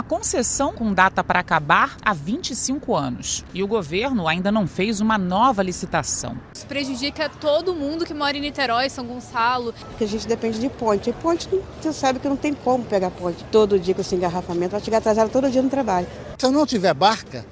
Uma concessão com data para acabar há 25 anos. E o governo ainda não fez uma nova licitação. Isso prejudica todo mundo que mora em Niterói, São Gonçalo. Porque a gente depende de ponte. E ponte, você sabe que não tem como pegar ponte. Todo dia com esse engarrafamento, vai chegar atrasado todo dia no trabalho. Se eu não tiver barca,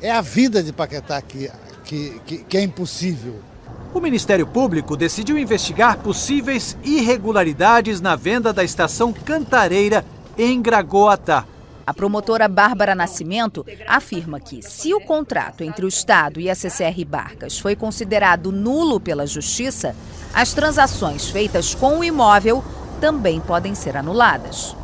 é a vida de Paquetá que, que, que, que é impossível. O Ministério Público decidiu investigar possíveis irregularidades na venda da estação Cantareira em Gragoatá. A promotora Bárbara Nascimento afirma que, se o contrato entre o Estado e a CCR Barcas foi considerado nulo pela Justiça, as transações feitas com o imóvel também podem ser anuladas.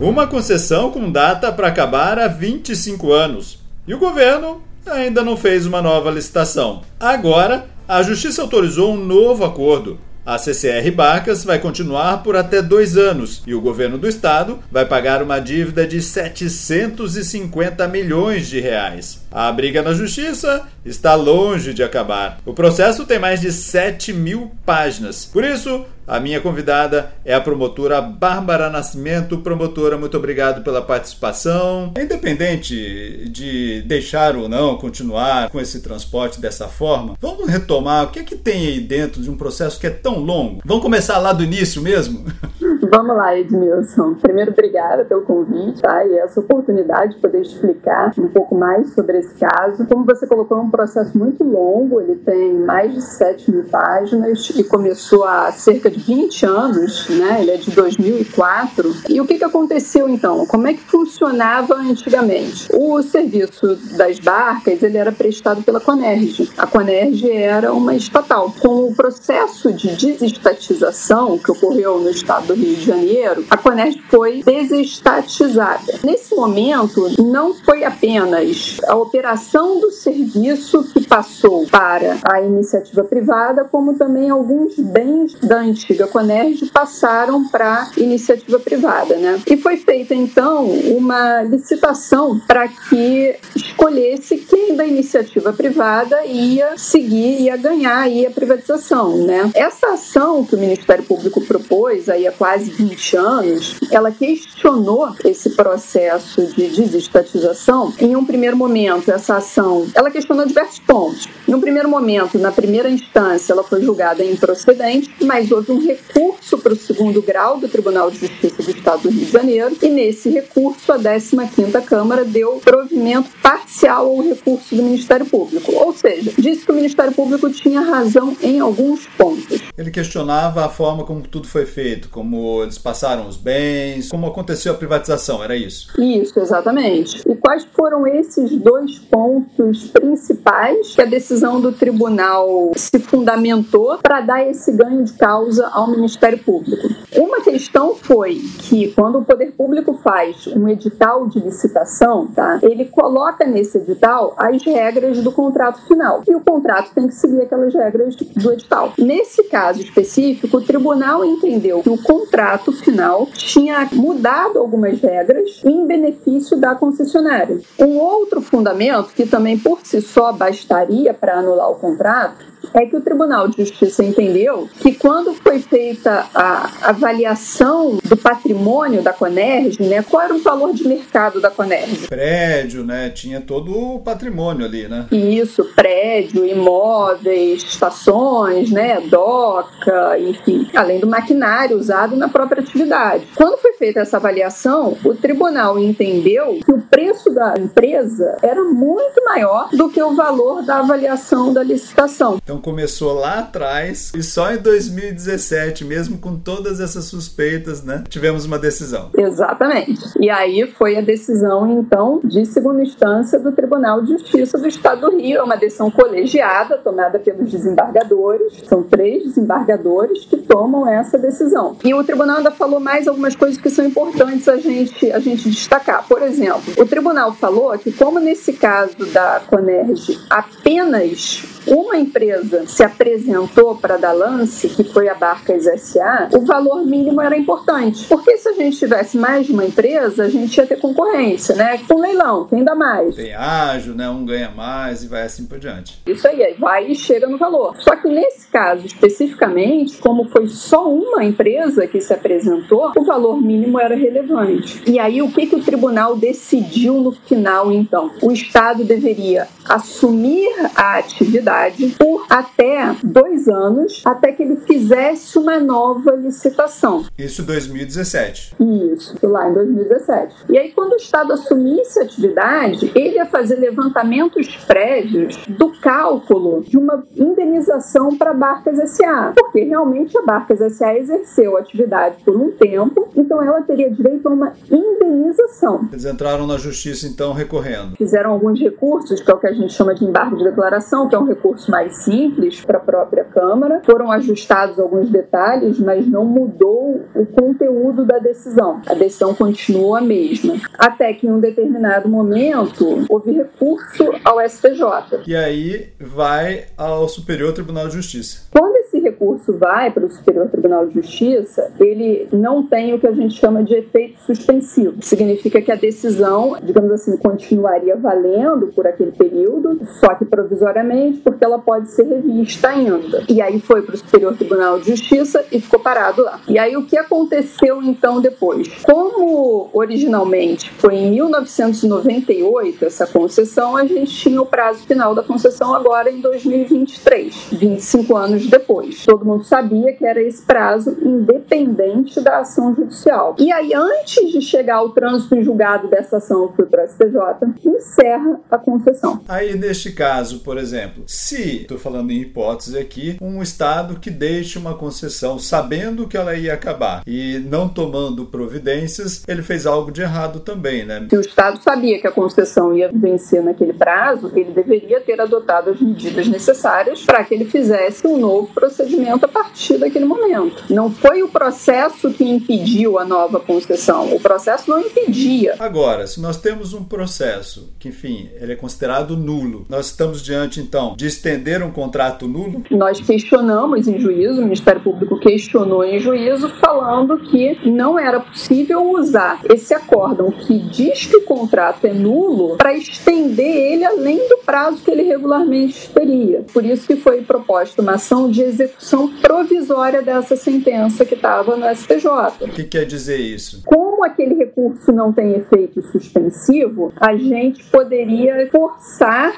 Uma concessão com data para acabar há 25 anos. E o governo ainda não fez uma nova licitação. Agora, a Justiça autorizou um novo acordo. A CCR Barcas vai continuar por até dois anos e o governo do estado vai pagar uma dívida de 750 milhões de reais. A briga na justiça está longe de acabar. O processo tem mais de 7 mil páginas. Por isso, a minha convidada é a promotora Bárbara Nascimento. Promotora, muito obrigado pela participação. Independente de deixar ou não continuar com esse transporte dessa forma, vamos retomar o que é que tem aí dentro de um processo que é tão longo? Vamos começar lá do início mesmo? Vamos lá, Edmilson. Primeiro, obrigada pelo convite tá? e essa oportunidade de poder explicar um pouco mais sobre esse caso. Como você colocou, é um processo muito longo, ele tem mais de 7 mil páginas e começou há cerca de 20 anos, né? ele é de 2004. E o que, que aconteceu então? Como é que funcionava antigamente? O serviço das barcas ele era prestado pela Conerj. A Conerj era uma estatal. Com o processo de desestatização que ocorreu no estado do Rio de Janeiro, a Conerj foi desestatizada. Nesse momento, não foi apenas a operação do serviço que passou para a iniciativa privada, como também alguns bens da antiga Conerj passaram para a iniciativa privada. Né? E foi feita, então, uma licitação para que escolhesse quem da iniciativa privada ia seguir, ia ganhar aí a privatização. Né? Essa ação que o Ministério Público propôs aí há quase 20 anos, ela questionou esse processo de desestatização. Em um primeiro momento, essa ação, ela questionou diversos pontos. Um primeiro momento, na primeira instância, ela foi julgada improcedente, mas houve um recurso para o segundo grau do Tribunal de Justiça do Estado do Rio de Janeiro, e nesse recurso, a 15ª Câmara deu provimento parcial ao recurso do Ministério Público, ou seja, disse que o Ministério Público tinha razão em alguns pontos. Ele questionava a forma como tudo foi feito, como eles passaram os bens, como aconteceu a privatização, era isso? Isso, exatamente. E quais foram esses dois pontos principais que a decisão do tribunal se fundamentou para dar esse ganho de causa ao Ministério Público? Uma questão foi que quando o poder público faz um edital de licitação, tá, ele coloca nesse edital as regras do contrato final e o contrato tem que seguir aquelas regras do edital. Nesse caso específico, o tribunal entendeu que o contrato final tinha mudado algumas regras em benefício da concessionária. Um outro fundamento, que também por si só bastaria para anular o contrato, é que o Tribunal de Justiça entendeu que quando foi feita a avaliação do patrimônio da Conerj, né, qual era o valor de mercado da Conerj? Prédio, né, tinha todo o patrimônio ali, né? Isso, prédio, imóveis, estações, né, doca, enfim, além do maquinário usado na própria atividade. Quando foi feita essa avaliação, o tribunal entendeu que o preço da empresa era muito maior do que o valor da avaliação da licitação. Então começou lá atrás e só em 2017, mesmo com todas essas suspeitas, né, tivemos uma decisão. Exatamente. E aí foi a decisão, então, de segunda instância do Tribunal de Justiça do Estado do Rio. É uma decisão colegiada, tomada pelos desembargadores. São três desembargadores que tomam essa decisão. E o tribunal ainda falou mais algumas coisas que são importantes a gente, a gente destacar. Por exemplo, o tribunal falou que, como nesse caso da Conerge, apenas uma empresa se apresentou para dar lance, que foi a Barcas SA, o valor mínimo era importante. Porque se a gente tivesse mais de uma empresa, a gente ia ter concorrência, né? Com leilão, quem dá mais? Tem ágil, né? Um ganha mais e vai assim por diante. Isso aí, aí vai e chega no valor. Só que nesse caso especificamente, como foi só uma empresa que se apresentou, o valor mínimo era relevante. E aí o que, que o tribunal decidiu no final, então? O Estado deveria assumir a atividade por até dois anos, até que ele fizesse uma nova licitação. Isso em 2017. Isso, lá em 2017. E aí, quando o Estado assumisse a atividade, ele ia fazer levantamentos prévios do cálculo de uma indenização para Barcas SA, porque realmente a Barcas SA exerceu a atividade por um tempo, então ela teria direito a uma indenização. Eles entraram na justiça, então, recorrendo. Fizeram alguns recursos, que é o que a gente chama de embargo de declaração, que é um recurso mais simples para a própria Câmara. Foram ajustados alguns detalhes, mas não mudou o conteúdo da decisão. A decisão continua a mesma. Até que em um determinado momento houve recurso ao STJ. E aí vai ao Superior Tribunal de Justiça. Quando esse recurso vai para o Superior Tribunal de Justiça, ele não tem o que a gente chama de efeito suspensivo. Significa que a decisão, digamos assim, continuaria valendo por aquele período, só que provisoriamente, porque ela pode ser revista ainda. E aí foi para o Superior Tribunal de Justiça e ficou parado lá. E aí o que aconteceu então depois? Como originalmente foi em 1998 essa concessão, a gente tinha o prazo final da concessão agora em 2023, 25 anos depois. Todo mundo sabia que era esse prazo independente da ação judicial. E aí, antes de chegar ao trânsito em julgado dessa ação que foi para a STJ, encerra a concessão. Aí, neste caso, por exemplo, se, estou falando em hipótese aqui, um Estado que deixe uma concessão sabendo que ela ia acabar e não tomando providências, ele fez algo de errado também, né? Se o Estado sabia que a concessão ia vencer naquele prazo, ele deveria ter adotado as medidas necessárias para que ele fizesse um novo procedimento a partir daquele momento. Não foi o processo que impediu a nova concessão, o processo não impedia. Agora, se nós temos um processo que, enfim, ele é considerado nulo, nós estamos diante, então, de estender um contrato nulo? Nós questionamos em juízo, o Ministério Público questionou em juízo, falando que não era possível usar esse acórdão que diz que o contrato é nulo para estender ele além do prazo que ele regularmente teria. Por isso que foi proposta uma ação de execução provisória dessa sentença que estava no STJ. O que quer dizer isso? Como aquele recurso não tem efeito suspensivo, a gente poderia forçar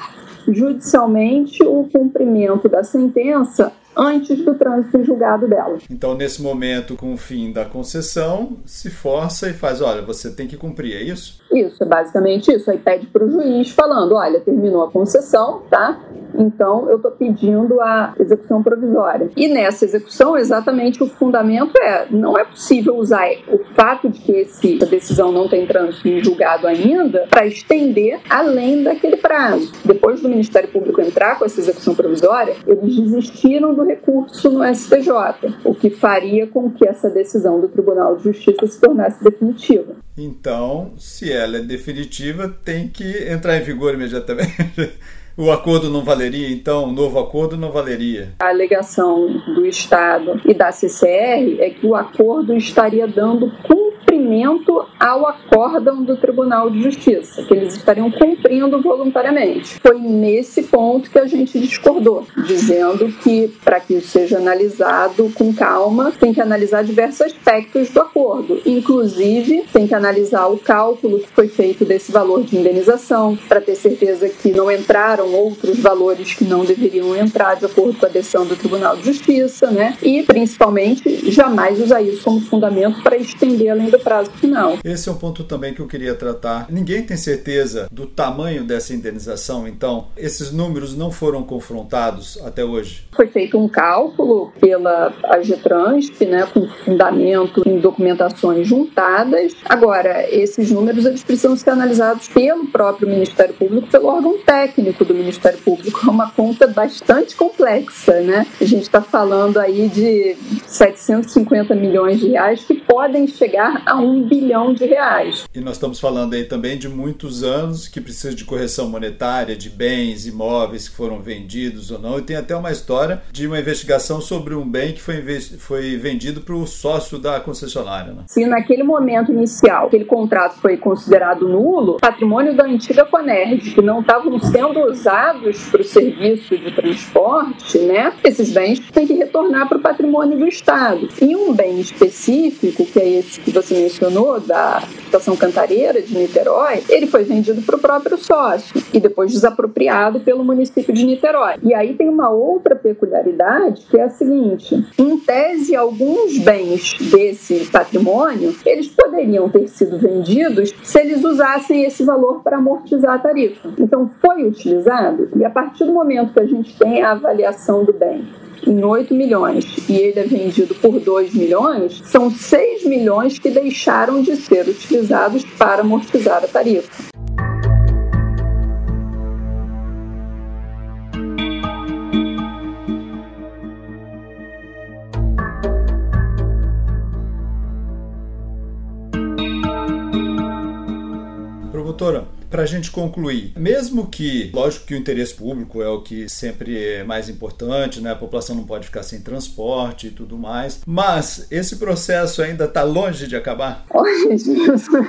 judicialmente o cumprimento da sentença antes do trânsito em julgado dela. Então, nesse momento, com o fim da concessão, se força e faz: olha, você tem que cumprir, é isso? Isso, é basicamente isso. Aí pede para o juiz falando: olha, terminou a concessão, tá? Então eu estou pedindo a execução provisória. E nessa execução, exatamente o fundamento é: não é possível usar o fato de que esse, essa decisão não tem trânsito em julgado ainda para estender além daquele prazo. Depois do Ministério Público entrar com essa execução provisória, eles desistiram do recurso no STJ, o que faria com que essa decisão do Tribunal de Justiça se tornasse definitiva. Então, se ela é definitiva, tem que entrar em vigor imediatamente. O acordo não valeria, então? O novo acordo não valeria? A alegação do Estado e da CCR é que o acordo estaria dando cumprimento ao acórdão do Tribunal de Justiça, que eles estariam cumprindo voluntariamente. Foi nesse ponto que a gente discordou, dizendo que, para que isso seja analisado com calma, tem que analisar diversos aspectos do acordo, inclusive tem que analisar o cálculo que foi feito desse valor de indenização, para ter certeza que não entraram outros valores que não deveriam entrar de acordo com a decisão do Tribunal de Justiça, né? E, principalmente, jamais usar isso como fundamento para estender além do prazo prazo final. Esse é um ponto também que eu queria tratar. Ninguém tem certeza do tamanho dessa indenização, então esses números não foram confrontados até hoje? Foi feito um cálculo pela AGTransp, né, com fundamento em documentações juntadas. Agora, esses números eles precisam ser analisados pelo próprio Ministério Público, pelo órgão técnico do Ministério Público. É uma conta bastante complexa, né? A gente está falando aí de 750 milhões de reais que podem chegar a um bilhão de reais. E nós estamos falando aí também de muitos anos que precisa de correção monetária, de bens, imóveis que foram vendidos ou não. E tem até uma história de uma investigação sobre um bem que foi, foi vendido para o sócio da concessionária. Né? Se naquele momento inicial aquele contrato foi considerado nulo, patrimônio da antiga Conerd, que não estavam sendo usados para o serviço de transporte, né? Esses bens têm que retornar para o patrimônio do Estado. E um bem específico, que é esse que você mencionou, da estação Cantareira de Niterói, ele foi vendido para o próprio sócio e depois desapropriado pelo município de Niterói. E aí tem uma outra peculiaridade que é a seguinte: em tese, alguns bens desse patrimônio eles poderiam ter sido vendidos se eles usassem esse valor para amortizar a tarifa. Então foi utilizado e a partir do momento que a gente tem a avaliação do bem em 8 milhões e ele é vendido por 2 milhões, são 6 milhões que deixaram de ser utilizados para amortizar a tarifa. Promotora, para a gente concluir, mesmo que, lógico que o interesse público é o que sempre é mais importante, né? A população não pode ficar sem transporte e tudo mais, mas esse processo ainda está longe de acabar? Olha,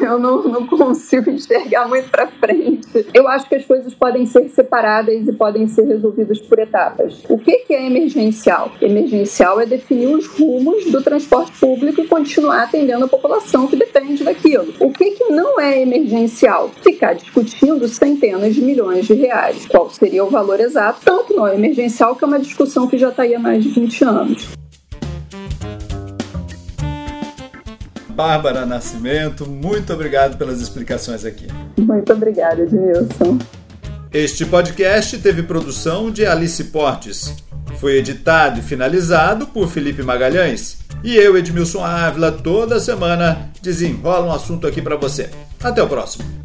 eu não, não consigo enxergar muito para frente. Eu acho que as coisas podem ser separadas e podem ser resolvidas por etapas. O que, que é emergencial? Emergencial é definir os rumos do transporte público e continuar atendendo a população que depende daquilo. O que, que não é emergencial? Ficar discutindo centenas de milhões de reais. Qual seria o valor exato, tanto no emergencial, que é uma discussão que já está aí há mais de 20 anos. Bárbara Nascimento, muito obrigado pelas explicações aqui. Muito obrigada, Edmilson. Este podcast teve produção de Alice Portes. Foi editado e finalizado por Felipe Magalhães. E eu, Edmilson Ávila, toda semana desenrola um assunto aqui para você. Até o próximo.